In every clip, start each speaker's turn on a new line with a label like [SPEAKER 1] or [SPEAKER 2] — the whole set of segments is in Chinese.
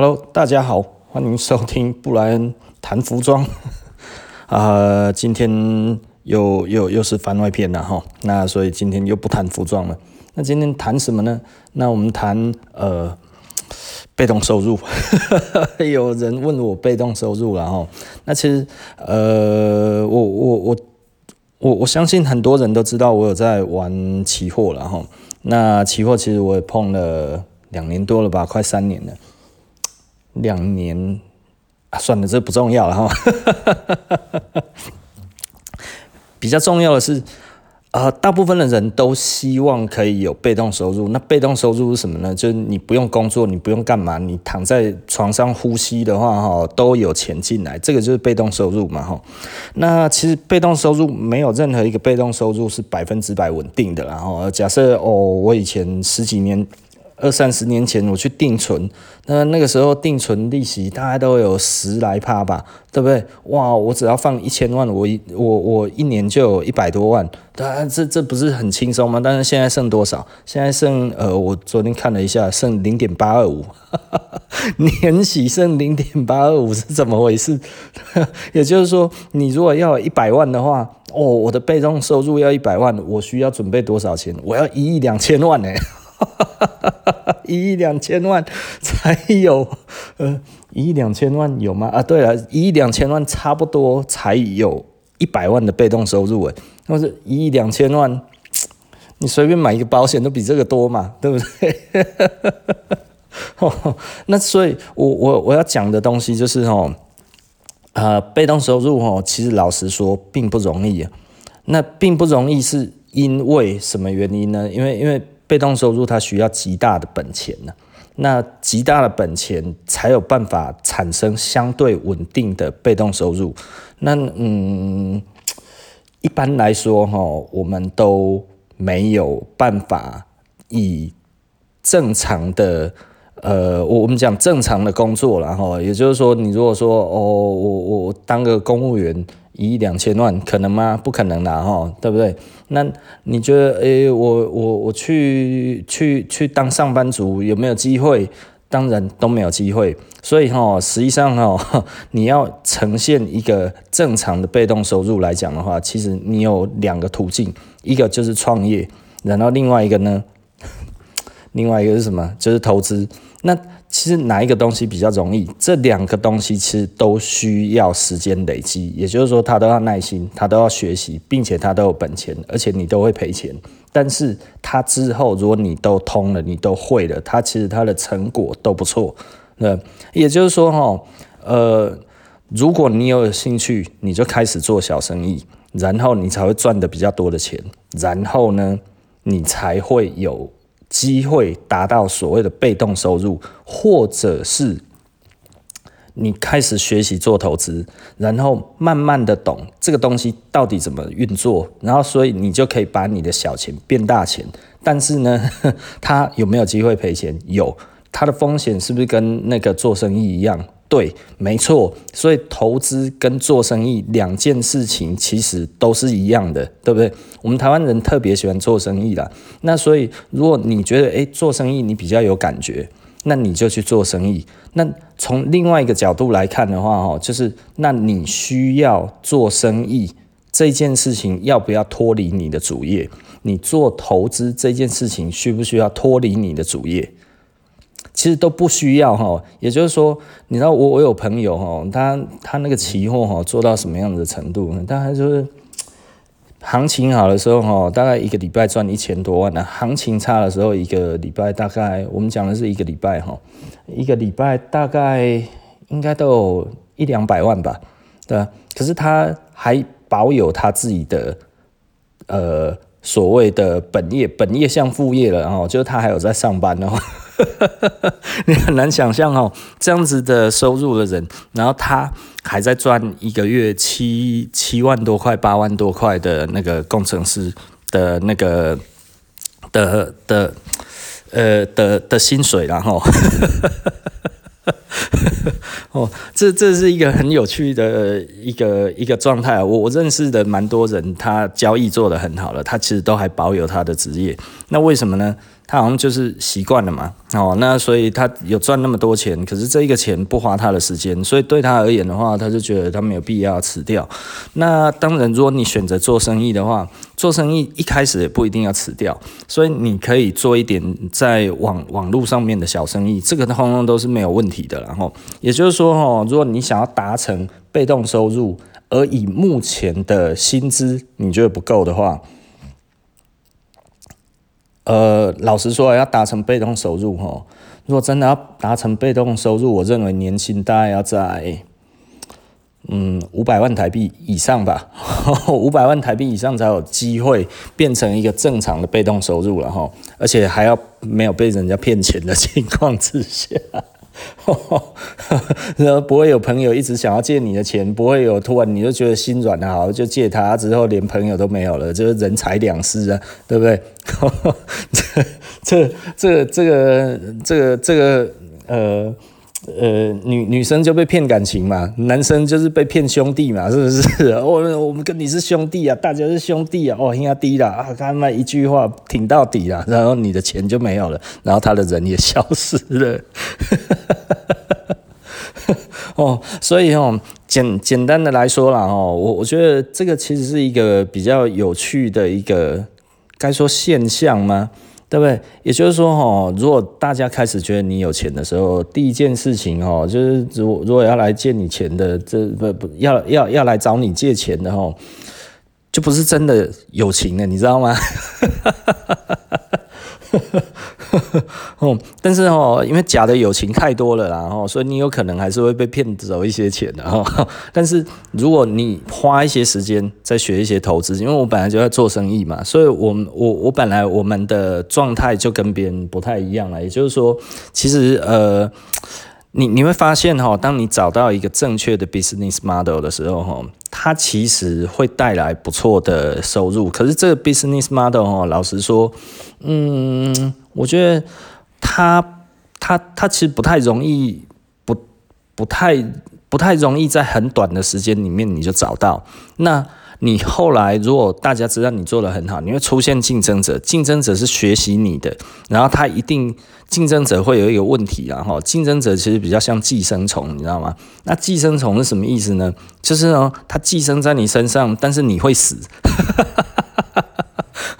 [SPEAKER 1] Hello，大家好，欢迎收听布莱恩谈服装。啊、今天又又又是番外篇了哈，那所以今天又不谈服装了。那今天谈什么呢？那我们谈呃被动收入。有人问我被动收入了哈，那其实呃我我我我我相信很多人都知道我有在玩期货了哈。那期货其实我也碰了两年多了吧，快三年了。两年啊，算了，这不重要了哈。比较重要的是，呃，大部分的人都希望可以有被动收入。那被动收入是什么呢？就是你不用工作，你不用干嘛，你躺在床上呼吸的话，哈，都有钱进来，这个就是被动收入嘛，哈。那其实被动收入没有任何一个被动收入是百分之百稳定的，然后假设哦，我以前十几年。二三十年前我去定存，那那个时候定存利息大概都有十来趴吧，对不对？哇，我只要放一千万，我一我我一年就有一百多万，当然这这不是很轻松吗？但是现在剩多少？现在剩呃，我昨天看了一下，剩零点八二五，年息剩零点八二五是怎么回事？也就是说，你如果要一百万的话，哦，我的被动收入要一百万，我需要准备多少钱？我要一亿两千万呢。一亿两千万才有，呃，一亿两千万有吗？啊，对了，一亿两千万差不多才有一百万的被动收入诶，那是一亿两千万，你随便买一个保险都比这个多嘛，对不对？那所以我我我要讲的东西就是哦，呃，被动收入哦，其实老实说并不容易啊。那并不容易是因为什么原因呢？因为因为。被动收入它需要极大的本钱呢，那极大的本钱才有办法产生相对稳定的被动收入。那嗯，一般来说哈，我们都没有办法以正常的呃，我我们讲正常的工作，然后也就是说，你如果说哦，我我当个公务员。一亿两千万可能吗？不可能啦，哈，对不对？那你觉得，诶、我我我去去去当上班族有没有机会？当然都没有机会。所以哈，实际上哈，你要呈现一个正常的被动收入来讲的话，其实你有两个途径，一个就是创业，然后另外一个呢，另外一个是什么？就是投资。那其实哪一个东西比较容易？这两个东西其实都需要时间累积，也就是说，他都要耐心，他都要学习，并且他都有本钱，而且你都会赔钱。但是他之后，如果你都通了，你都会了，他其实他的成果都不错。那也就是说，哈，呃，如果你有兴趣，你就开始做小生意，然后你才会赚得比较多的钱，然后呢，你才会有。机会达到所谓的被动收入，或者是你开始学习做投资，然后慢慢的懂这个东西到底怎么运作，然后所以你就可以把你的小钱变大钱。但是呢，它有没有机会赔钱？有，它的风险是不是跟那个做生意一样？对，没错，所以投资跟做生意两件事情其实都是一样的，对不对？我们台湾人特别喜欢做生意啦，那所以如果你觉得诶做生意你比较有感觉，那你就去做生意。那从另外一个角度来看的话，哈，就是那你需要做生意这件事情要不要脱离你的主业？你做投资这件事情需不需要脱离你的主业？其实都不需要哈，也就是说，你知道我我有朋友哈，他他那个期货哈做到什么样的程度？大概就是行情好的时候哈，大概一个礼拜赚一千多万呢；行情差的时候，一个礼拜大概我们讲的是一个礼拜哈，一个礼拜大概应该都有一两百万吧，对吧？可是他还保有他自己的呃所谓的本业，本业像副业了哈，就是他还有在上班哦。你很难想象哦，这样子的收入的人，然后他还在赚一个月七七万多块、八万多块的那个工程师的那个的的呃的的薪水，然后 哦，这这是一个很有趣的一个一个状态。我我认识的蛮多人，他交易做得很好了，他其实都还保有他的职业。那为什么呢？他好像就是习惯了嘛，哦，那所以他有赚那么多钱，可是这一个钱不花他的时间，所以对他而言的话，他就觉得他没有必要辞掉。那当然，如果你选择做生意的话，做生意一开始也不一定要辞掉，所以你可以做一点在网网络上面的小生意，这个通通都是没有问题的。然后也就是说，哦，如果你想要达成被动收入，而以目前的薪资你觉得不够的话，呃，老实说，要达成被动收入，哈，如果真的要达成被动收入，我认为年薪大概要在，嗯，五百万台币以上吧，五百万台币以上才有机会变成一个正常的被动收入了，哈，而且还要没有被人家骗钱的情况之下。然后不会有朋友一直想要借你的钱，不会有突然你就觉得心软了，好就借他之后连朋友都没有了，就是人财两失啊，对不对？这这这个这个这个呃。呃，女女生就被骗感情嘛，男生就是被骗兄弟嘛，是不是？我、们、我们跟你是兄弟啊，大家是兄弟啊，哦，兄弟啦，啊，他妈一句话挺到底啦，然后你的钱就没有了，然后他的人也消失了。哦，所以哦，简简单的来说啦，哦，我我觉得这个其实是一个比较有趣的一个，该说现象吗？对不对？也就是说，哈，如果大家开始觉得你有钱的时候，第一件事情，哈，就是如如果要来借你钱的，这不不要要要来找你借钱的，哈，就不是真的有情的，你知道吗？哦，但是哦，因为假的友情太多了啦，哦，所以你有可能还是会被骗走一些钱的哈。但是如果你花一些时间再学一些投资，因为我本来就在做生意嘛，所以我我我本来我们的状态就跟别人不太一样了。也就是说，其实呃，你你会发现哈，当你找到一个正确的 business model 的时候哈。它其实会带来不错的收入，可是这个 business model 哦，老实说，嗯，我觉得它它它其实不太容易，不不太不太容易在很短的时间里面你就找到那。你后来如果大家知道你做的很好，你会出现竞争者，竞争者是学习你的，然后他一定竞争者会有一个问题，然后竞争者其实比较像寄生虫，你知道吗？那寄生虫是什么意思呢？就是呢，它寄生在你身上，但是你会死。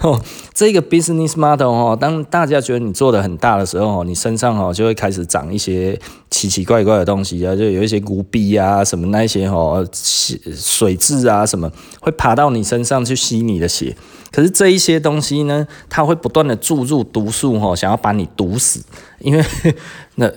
[SPEAKER 1] 哦，这个 business model 哦，当大家觉得你做得很大的时候，你身上哦就会开始长一些奇奇怪怪的东西啊，就有一些骨壁啊什么那些哦，水蛭啊什么会爬到你身上去吸你的血。可是这一些东西呢，它会不断的注入毒素哦，想要把你毒死，因为 那。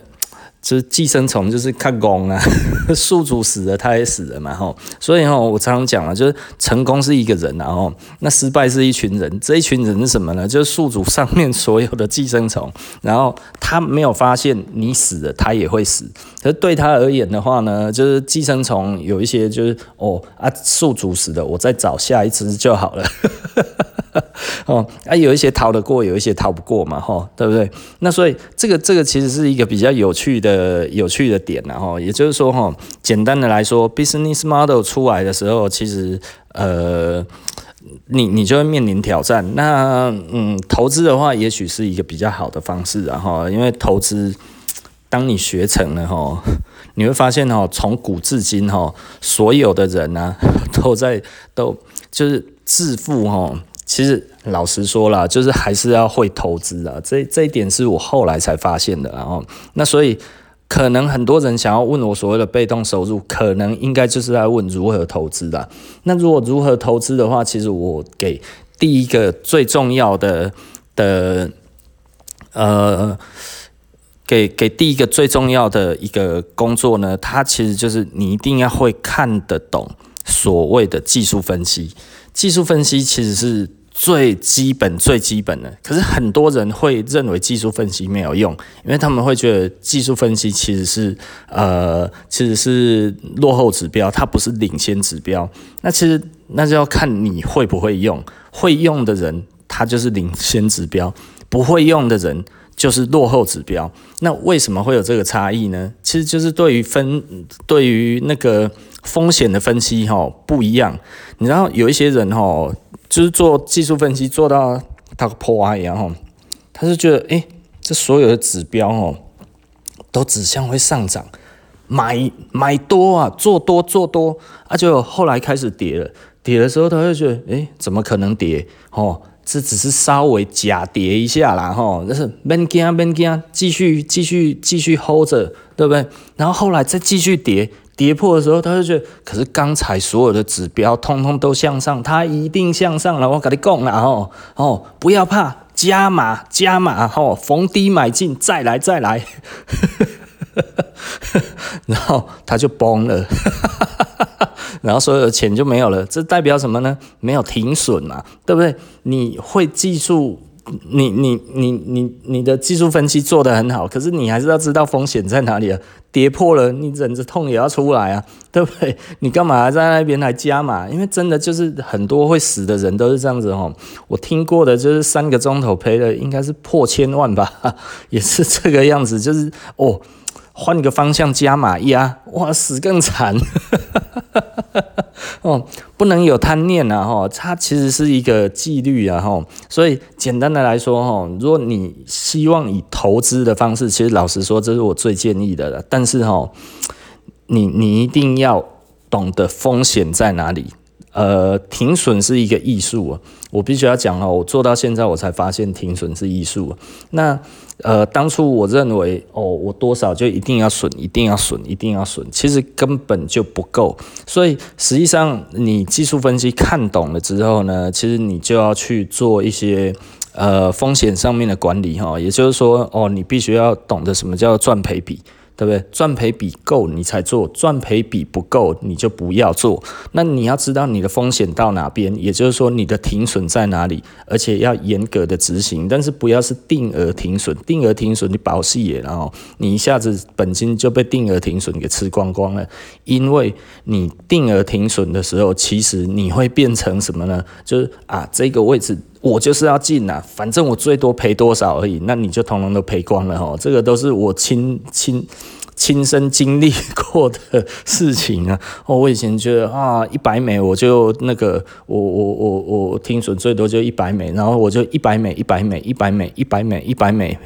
[SPEAKER 1] 就是寄生虫，就是看工啊，宿主死了，他也死了嘛，吼。所以吼，我常常讲啊，就是成功是一个人，然后那失败是一群人。这一群人是什么呢？就是宿主上面所有的寄生虫，然后他没有发现你死了，他也会死。可是对他而言的话呢，就是寄生虫有一些就是哦啊，宿主死了，我再找下一只就好了。哦，啊，有一些逃得过，有一些逃不过嘛，吼，对不对？那所以这个这个其实是一个比较有趣的有趣的点，然后也就是说，哈，简单的来说，business model 出来的时候，其实呃，你你就会面临挑战。那嗯，投资的话，也许是一个比较好的方式，然后因为投资，当你学成了，哈，你会发现，哈，从古至今，哈，所有的人呢，都在都就是致富，哈。其实老实说啦，就是还是要会投资啊，这这一点是我后来才发现的。然后，那所以可能很多人想要问我所谓的被动收入，可能应该就是在问如何投资的。那如果如何投资的话，其实我给第一个最重要的的呃，给给第一个最重要的一个工作呢，它其实就是你一定要会看得懂所谓的技术分析。技术分析其实是。最基本最基本的，可是很多人会认为技术分析没有用，因为他们会觉得技术分析其实是呃其实是落后指标，它不是领先指标。那其实那就要看你会不会用，会用的人他就是领先指标，不会用的人就是落后指标。那为什么会有这个差异呢？其实就是对于分对于那个风险的分析哈不一样。你知道有一些人哈。就是做技术分析做到他破坏一样，他他就觉得，哎，这所有的指标哦，都指向会上涨，买买多啊，做多做多啊，就后来开始跌了，跌的时候他就觉得，哎，怎么可能跌？哦，这只是稍微假跌一下啦，吼，就是别惊别惊，继续继续继续 hold 着，对不对？然后后来再继续跌。跌破的时候，他就觉得，可是刚才所有的指标通通都向上，它一定向上了。我跟你讲了哦哦，不要怕，加码加码吼，逢低买进，再来再来，然后他就崩了，然后所有的钱就没有了。这代表什么呢？没有停损嘛，对不对？你会技术。你你你你你的技术分析做得很好，可是你还是要知道风险在哪里啊！跌破了，你忍着痛也要出来啊，对不对？你干嘛在那边来加码？因为真的就是很多会死的人都是这样子哦。我听过的就是三个钟头赔了，应该是破千万吧，也是这个样子，就是哦。换个方向加码压，哇，死更惨，哦，不能有贪念啊，哈，它其实是一个纪律啊，哈，所以简单的来说，哈，如果你希望以投资的方式，其实老实说，这是我最建议的了，但是哈，你你一定要懂得风险在哪里。呃，停损是一个艺术啊，我必须要讲哦，我做到现在我才发现停损是艺术。那呃，当初我认为哦，我多少就一定要损，一定要损，一定要损，其实根本就不够。所以实际上，你技术分析看懂了之后呢，其实你就要去做一些呃风险上面的管理哈，也就是说哦，你必须要懂得什么叫赚赔比。对不对？赚赔比够你才做，赚赔比不够你就不要做。那你要知道你的风险到哪边，也就是说你的停损在哪里，而且要严格的执行。但是不要是定额停损，定额停损你保细也，然后你一下子本金就被定额停损给吃光光了。因为你定额停损的时候，其实你会变成什么呢？就是啊，这个位置。我就是要进呐，反正我最多赔多少而已，那你就统统都赔光了哦。这个都是我亲亲亲身经历过的事情啊。哦，我以前觉得啊，一百美我就那个，我我我我听损最多就一百美，然后我就一百美一百美一百美一百美一百美，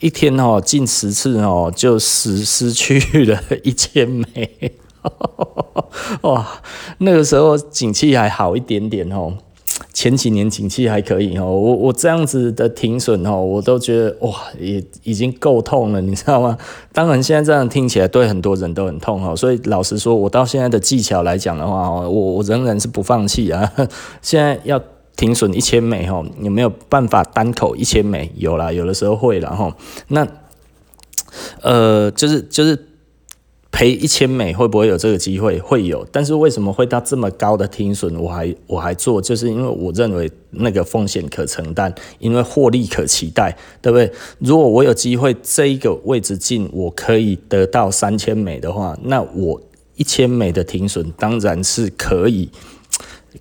[SPEAKER 1] 一 天哦进十次哦，就失失去了一千美。哇，那个时候景气还好一点点哦。前几年景气还可以哦，我我这样子的停损哦，我都觉得哇，也已经够痛了，你知道吗？当然现在这样听起来对很多人都很痛哦，所以老实说，我到现在的技巧来讲的话哦，我我仍然是不放弃啊。现在要停损一千美哦，有没有办法单口一千美？有啦，有的时候会啦哈。那呃，就是就是。赔一千美会不会有这个机会？会有，但是为什么会到这么高的停损？我还我还做，就是因为我认为那个风险可承担，因为获利可期待，对不对？如果我有机会这一个位置进，我可以得到三千美的话，那我一千美的停损当然是可以，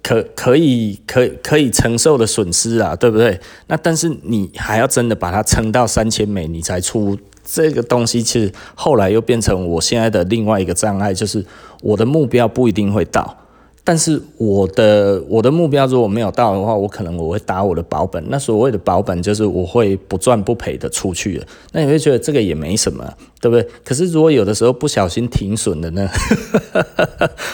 [SPEAKER 1] 可可以可可以承受的损失啊，对不对？那但是你还要真的把它撑到三千美，你才出。这个东西其实后来又变成我现在的另外一个障碍，就是我的目标不一定会到，但是我的我的目标如果没有到的话，我可能我会打我的保本。那所谓的保本就是我会不赚不赔的出去了。那你会觉得这个也没什么，对不对？可是如果有的时候不小心停损了呢？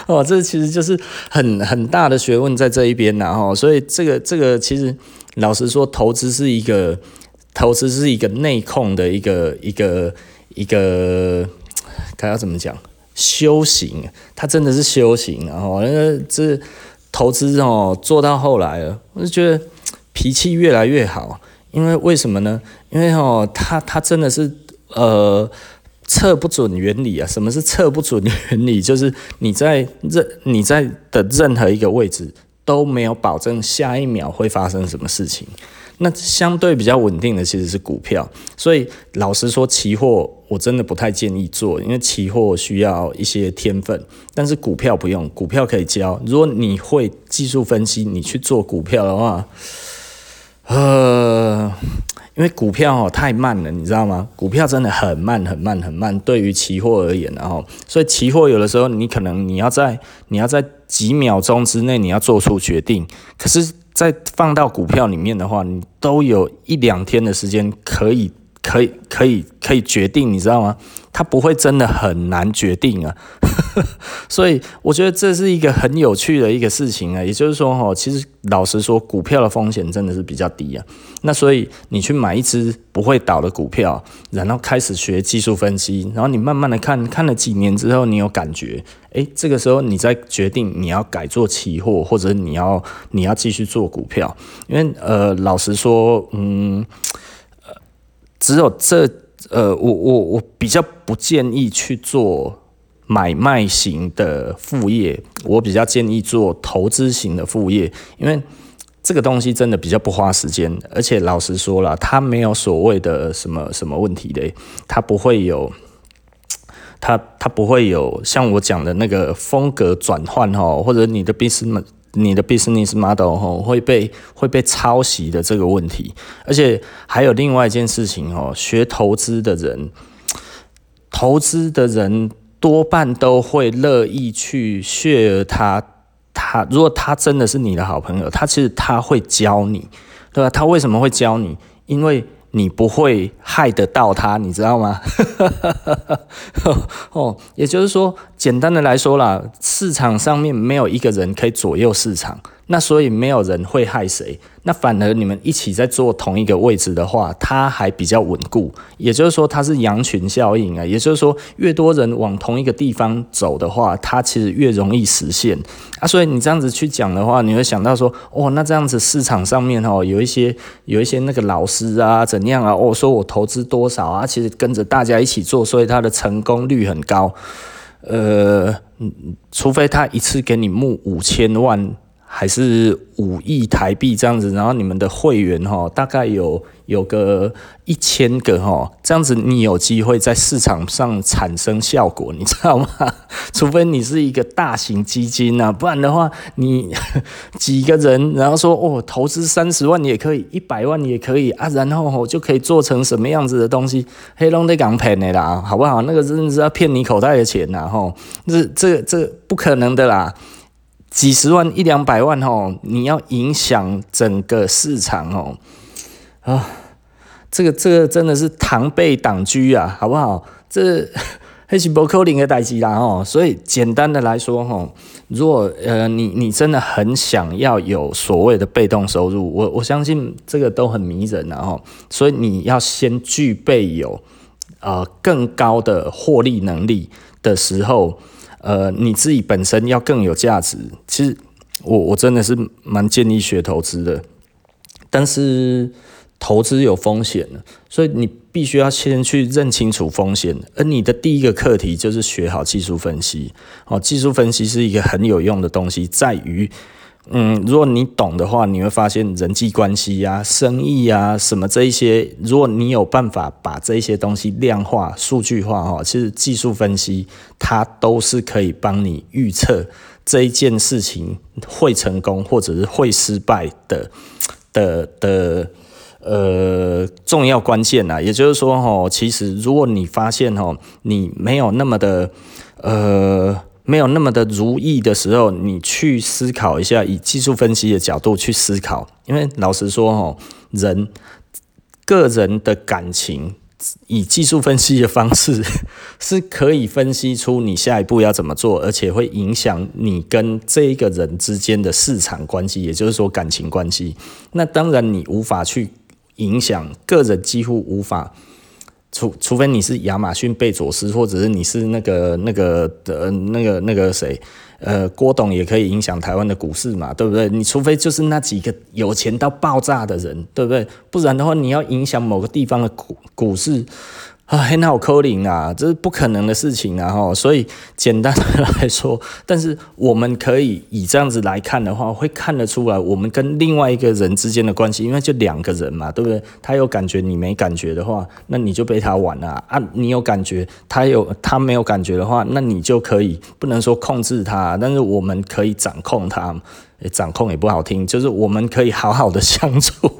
[SPEAKER 1] 哦，这其实就是很很大的学问在这一边然后，所以这个这个其实老实说，投资是一个。投资是一个内控的一个一个一个，该要怎么讲？修行，它真的是修行。然后那个这投资哦，做到后来了，我就觉得脾气越来越好。因为为什么呢？因为哦，它它真的是呃测不准原理啊。什么是测不准原理？就是你在任你在的任何一个位置都没有保证下一秒会发生什么事情。那相对比较稳定的其实是股票，所以老实说，期货我真的不太建议做，因为期货需要一些天分，但是股票不用，股票可以教。如果你会技术分析，你去做股票的话，呃，因为股票哦太慢了，你知道吗？股票真的很慢很慢很慢，对于期货而言，然后，所以期货有的时候你可能你要在你要在几秒钟之内你要做出决定，可是。再放到股票里面的话，你都有一两天的时间可以。可以可以可以决定，你知道吗？它不会真的很难决定啊，所以我觉得这是一个很有趣的一个事情啊。也就是说，哈，其实老实说，股票的风险真的是比较低啊。那所以你去买一只不会倒的股票，然后开始学技术分析，然后你慢慢的看，看了几年之后，你有感觉，诶，这个时候你再决定你要改做期货，或者你要你要继续做股票，因为呃，老实说，嗯。呃只有这，呃，我我我比较不建议去做买卖型的副业，我比较建议做投资型的副业，因为这个东西真的比较不花时间，而且老实说了，它没有所谓的什么什么问题的，它不会有，它它不会有像我讲的那个风格转换哈，或者你的 business。你的 business model 吼会被会被抄袭的这个问题，而且还有另外一件事情哦，学投资的人，投资的人多半都会乐意去 share 他他，如果他真的是你的好朋友，他其实他会教你，对吧？他为什么会教你？因为你不会害得到他，你知道吗？哦，也就是说，简单的来说啦，市场上面没有一个人可以左右市场。那所以没有人会害谁，那反而你们一起在做同一个位置的话，它还比较稳固。也就是说，它是羊群效应啊。也就是说，越多人往同一个地方走的话，它其实越容易实现啊。所以你这样子去讲的话，你会想到说，哦，那这样子市场上面哦，有一些有一些那个老师啊，怎样啊？哦，说我投资多少啊？其实跟着大家一起做，所以他的成功率很高。呃，除非他一次给你募五千万。还是五亿台币这样子，然后你们的会员哈，大概有有个一千个哈，这样子你有机会在市场上产生效果，你知道吗？除非你是一个大型基金啊，不然的话，你 几个人，然后说哦，投资三十万也可以，一百万也可以啊，然后就可以做成什么样子的东西，黑龙的港骗的啦，好不好？那个真的是要骗你口袋的钱呐，吼，这这这不可能的啦。几十万一两百万哦，你要影响整个市场哦，啊，这个这个真的是螳臂挡车啊，好不好？这 还是不可能的代志啦哦。所以简单的来说哈，如果呃你你真的很想要有所谓的被动收入，我我相信这个都很迷人的哦。所以你要先具备有呃更高的获利能力的时候。呃，你自己本身要更有价值。其实我我真的是蛮建议学投资的，但是投资有风险的，所以你必须要先去认清楚风险。而你的第一个课题就是学好技术分析。哦，技术分析是一个很有用的东西，在于。嗯，如果你懂的话，你会发现人际关系、啊、生意、啊、什么这一些，如果你有办法把这一些东西量化、数据化哈，其实技术分析它都是可以帮你预测这一件事情会成功或者是会失败的的的呃重要关键呐。也就是说哈，其实如果你发现哈，你没有那么的呃。没有那么的如意的时候，你去思考一下，以技术分析的角度去思考。因为老实说，哦，人个人的感情，以技术分析的方式 是可以分析出你下一步要怎么做，而且会影响你跟这一个人之间的市场关系，也就是说感情关系。那当然，你无法去影响个人，几乎无法。除除非你是亚马逊贝佐斯，或者是你是那个那个的那个那个谁，呃，郭董也可以影响台湾的股市嘛，对不对？你除非就是那几个有钱到爆炸的人，对不对？不然的话，你要影响某个地方的股股市。啊，很好扣零啊，这是不可能的事情啊！哈，所以简单的 来说，但是我们可以以这样子来看的话，会看得出来我们跟另外一个人之间的关系，因为就两个人嘛，对不对？他有感觉，你没感觉的话，那你就被他玩了啊，啊！你有感觉，他有他没有感觉的话，那你就可以不能说控制他，但是我们可以掌控他，掌控也不好听，就是我们可以好好的相处。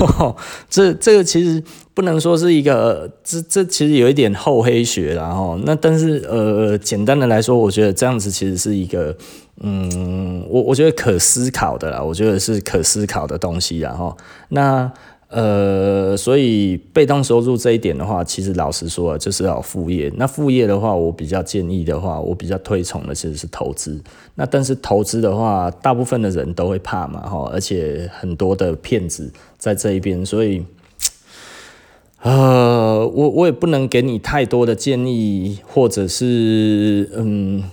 [SPEAKER 1] 哦 这这个其实不能说是一个，这这其实有一点厚黑学啦齁。那但是呃，简单的来说，我觉得这样子其实是一个，嗯，我我觉得可思考的啦，我觉得是可思考的东西然后。那。呃，所以被动收入这一点的话，其实老实说，就是要副业。那副业的话，我比较建议的话，我比较推崇的其实是投资。那但是投资的话，大部分的人都会怕嘛，哈，而且很多的骗子在这一边，所以，呃，我我也不能给你太多的建议，或者是嗯。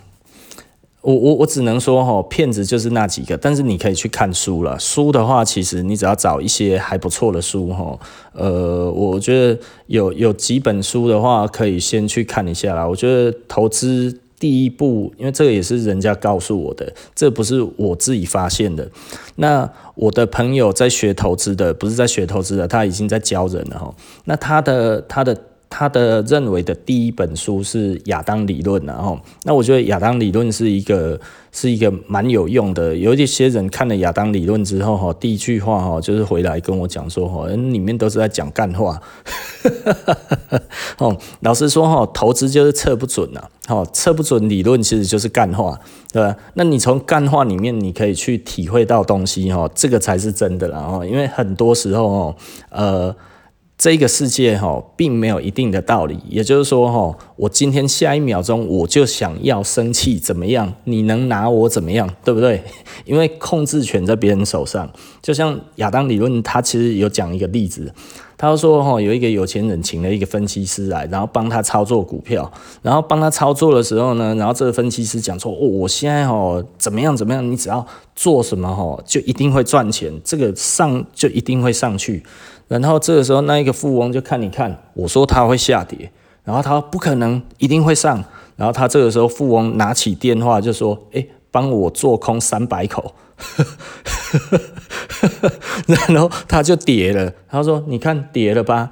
[SPEAKER 1] 我我我只能说哈，骗子就是那几个，但是你可以去看书了。书的话，其实你只要找一些还不错的书哈，呃，我觉得有有几本书的话，可以先去看一下啦。我觉得投资第一步，因为这个也是人家告诉我的，这不是我自己发现的。那我的朋友在学投资的，不是在学投资的，他已经在教人了哈。那他的他的。他的认为的第一本书是亚当理论，然后那我觉得亚当理论是一个是一个蛮有用的。有一些人看了亚当理论之后，哈，第一句话哈就是回来跟我讲说，哈，里面都是在讲干话。哦，老实说，哈，投资就是测不准呐，哦，测不准理论其实就是干话，对吧？那你从干话里面你可以去体会到东西，哈，这个才是真的啦，哦，因为很多时候，哦，呃。这个世界哈，并没有一定的道理。也就是说哈，我今天下一秒钟我就想要生气，怎么样？你能拿我怎么样？对不对？因为控制权在别人手上。就像亚当理论，他其实有讲一个例子，他说哈，有一个有钱人请了一个分析师来，然后帮他操作股票，然后帮他操作的时候呢，然后这个分析师讲说，哦，我现在哈怎么样怎么样？你只要做什么哈，就一定会赚钱，这个上就一定会上去。然后这个时候，那一个富翁就看你看，我说他会下跌，然后他说不可能，一定会上。然后他这个时候，富翁拿起电话就说：“诶，帮我做空三百口。” 然后他就跌了。他说：“你看跌了吧？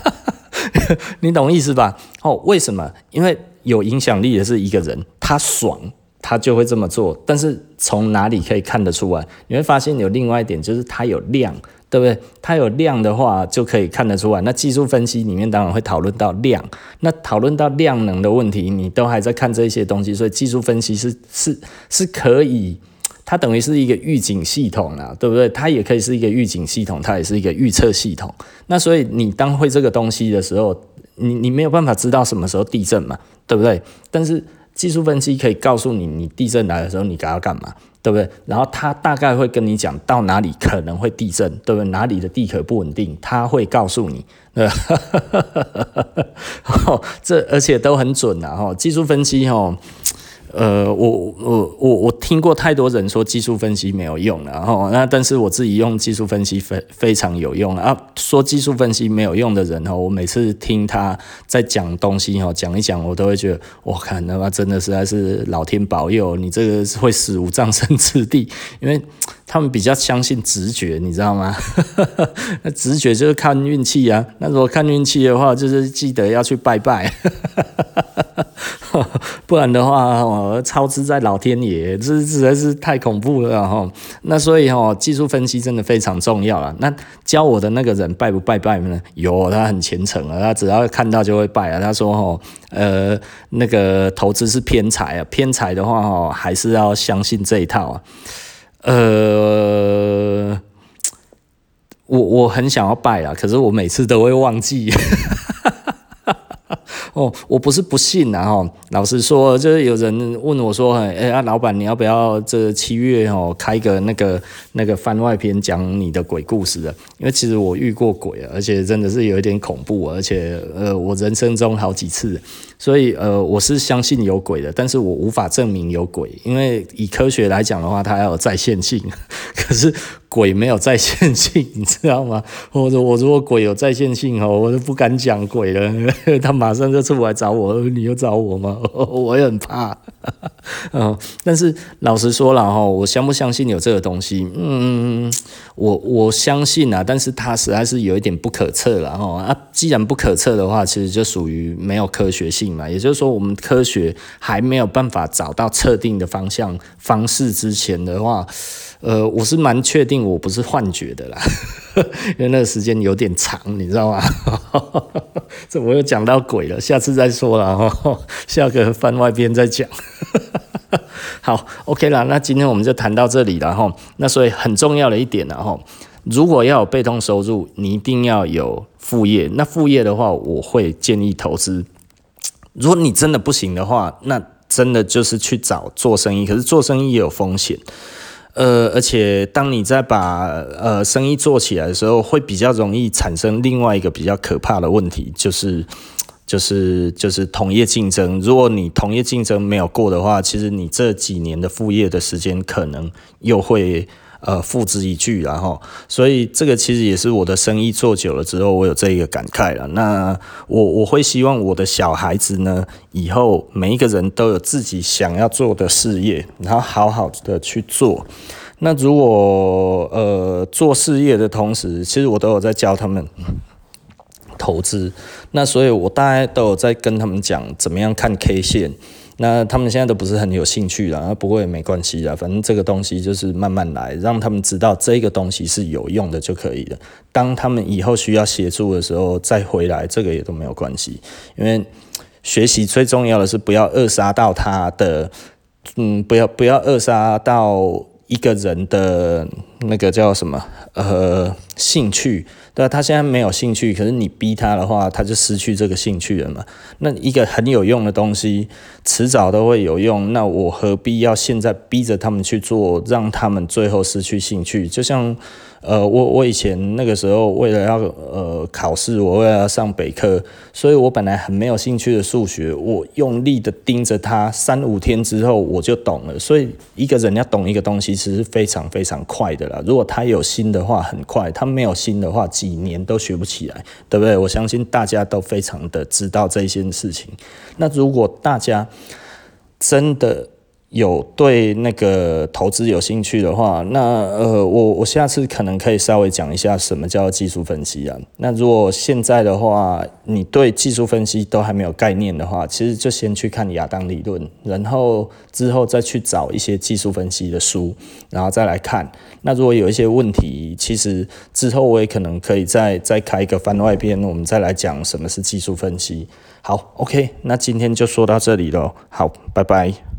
[SPEAKER 1] 你懂意思吧？哦，为什么？因为有影响力的是一个人，他爽，他就会这么做。但是从哪里可以看得出来？你会发现有另外一点，就是他有量。”对不对？它有量的话，就可以看得出来。那技术分析里面当然会讨论到量。那讨论到量能的问题，你都还在看这些东西，所以技术分析是是是可以，它等于是一个预警系统啊，对不对？它也可以是一个预警系统，它也是一个预测系统。那所以你当会这个东西的时候，你你没有办法知道什么时候地震嘛，对不对？但是技术分析可以告诉你，你地震来的时候，你该要干嘛。对不对？然后他大概会跟你讲到哪里可能会地震，对不对？哪里的地壳不稳定，他会告诉你，对 吧？这而且都很准啊！哈，技术分析哈。呃，我我我我听过太多人说技术分析没有用了，然后那但是我自己用技术分析非非常有用啊。说技术分析没有用的人哦，我每次听他在讲东西哦，讲一讲我都会觉得，我看他妈真的实在是老天保佑，你这个会死无葬身之地，因为他们比较相信直觉，你知道吗？那直觉就是看运气啊。那如果看运气的话，就是记得要去拜拜。不然的话，哦，超支在老天爷，这实在是太恐怖了哈。那所以哈，技术分析真的非常重要了。那教我的那个人拜不拜拜呢？有，他很虔诚啊，他只要看到就会拜啊。他说哈，呃，那个投资是偏财啊，偏财的话哈，还是要相信这一套啊。呃，我我很想要拜啊，可是我每次都会忘记。哦，我不是不信呐，哈，老实说，就是有人问我说，哎、欸，啊，老板，你要不要这七月哦开个那个那个番外篇讲你的鬼故事的？因为其实我遇过鬼啊，而且真的是有一点恐怖，而且呃，我人生中好几次，所以呃，我是相信有鬼的，但是我无法证明有鬼，因为以科学来讲的话，它要有在线性，可是。鬼没有在线性，你知道吗？或者我如果鬼有在线性哦，我都不敢讲鬼了，他马上就出来找我，你又找我吗？我也很怕。嗯，但是老实说了哈，我相不相信有这个东西？嗯，我我相信啊，但是它实在是有一点不可测了哈。啊，既然不可测的话，其实就属于没有科学性嘛。也就是说，我们科学还没有办法找到测定的方向方式之前的话，呃，我是蛮确定我不是幻觉的啦，因为那个时间有点长，你知道吗？这我又讲到鬼了，下次再说了哈，下个番外篇再讲。好，OK 啦，那今天我们就谈到这里了哈。那所以很重要的一点呢哈，如果要有被动收入，你一定要有副业。那副业的话，我会建议投资。如果你真的不行的话，那真的就是去找做生意。可是做生意也有风险，呃，而且当你在把呃生意做起来的时候，会比较容易产生另外一个比较可怕的问题，就是。就是就是同业竞争，如果你同业竞争没有过的话，其实你这几年的副业的时间可能又会呃付之一炬，然后，所以这个其实也是我的生意做久了之后，我有这一个感慨了。那我我会希望我的小孩子呢，以后每一个人都有自己想要做的事业，然后好好的去做。那如果呃做事业的同时，其实我都有在教他们。投资，那所以我大概都有在跟他们讲怎么样看 K 线，那他们现在都不是很有兴趣了，不过也没关系啦，反正这个东西就是慢慢来，让他们知道这个东西是有用的就可以了。当他们以后需要协助的时候再回来，这个也都没有关系，因为学习最重要的是不要扼杀到他的，嗯，不要不要扼杀到一个人的那个叫什么呃兴趣。对啊，他现在没有兴趣，可是你逼他的话，他就失去这个兴趣了嘛。那一个很有用的东西，迟早都会有用。那我何必要现在逼着他们去做，让他们最后失去兴趣？就像。呃，我我以前那个时候为了要呃考试，我为了要上北科，所以我本来很没有兴趣的数学，我用力的盯着它，三五天之后我就懂了。所以一个人要懂一个东西，其实非常非常快的啦。如果他有心的话，很快；他没有心的话，几年都学不起来，对不对？我相信大家都非常的知道这一件事情。那如果大家真的，有对那个投资有兴趣的话，那呃，我我下次可能可以稍微讲一下什么叫技术分析啊。那如果现在的话，你对技术分析都还没有概念的话，其实就先去看亚当理论，然后之后再去找一些技术分析的书，然后再来看。那如果有一些问题，其实之后我也可能可以再再开一个番外篇，我们再来讲什么是技术分析。好，OK，那今天就说到这里喽。好，拜拜。